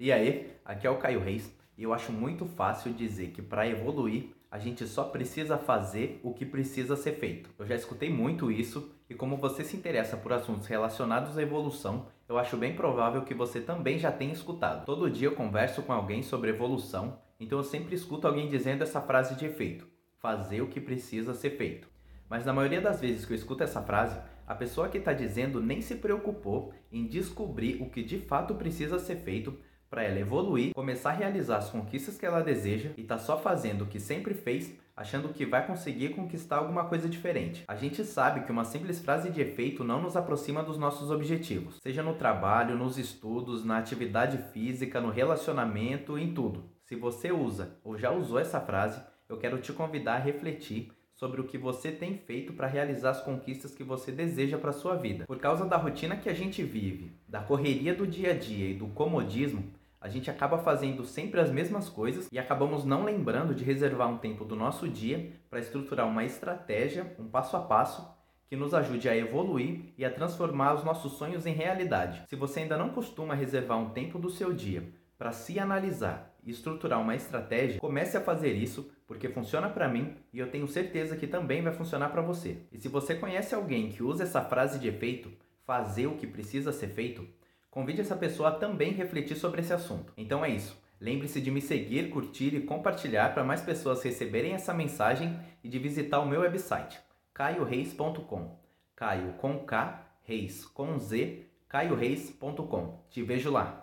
E aí, aqui é o Caio Reis e eu acho muito fácil dizer que para evoluir a gente só precisa fazer o que precisa ser feito. Eu já escutei muito isso e como você se interessa por assuntos relacionados à evolução, eu acho bem provável que você também já tenha escutado. Todo dia eu converso com alguém sobre evolução, então eu sempre escuto alguém dizendo essa frase de efeito: fazer o que precisa ser feito. Mas na maioria das vezes que eu escuto essa frase, a pessoa que está dizendo nem se preocupou em descobrir o que de fato precisa ser feito para ela evoluir, começar a realizar as conquistas que ela deseja e tá só fazendo o que sempre fez, achando que vai conseguir conquistar alguma coisa diferente. A gente sabe que uma simples frase de efeito não nos aproxima dos nossos objetivos, seja no trabalho, nos estudos, na atividade física, no relacionamento, em tudo. Se você usa ou já usou essa frase, eu quero te convidar a refletir sobre o que você tem feito para realizar as conquistas que você deseja para sua vida. Por causa da rotina que a gente vive, da correria do dia a dia e do comodismo, a gente acaba fazendo sempre as mesmas coisas e acabamos não lembrando de reservar um tempo do nosso dia para estruturar uma estratégia, um passo a passo que nos ajude a evoluir e a transformar os nossos sonhos em realidade. Se você ainda não costuma reservar um tempo do seu dia para se analisar e estruturar uma estratégia, comece a fazer isso porque funciona para mim e eu tenho certeza que também vai funcionar para você. E se você conhece alguém que usa essa frase de efeito, fazer o que precisa ser feito, Convide essa pessoa a também refletir sobre esse assunto. Então é isso. Lembre-se de me seguir, curtir e compartilhar para mais pessoas receberem essa mensagem e de visitar o meu website, caioreis.com. Caio com K, Reis com Z, caioreis.com. Te vejo lá.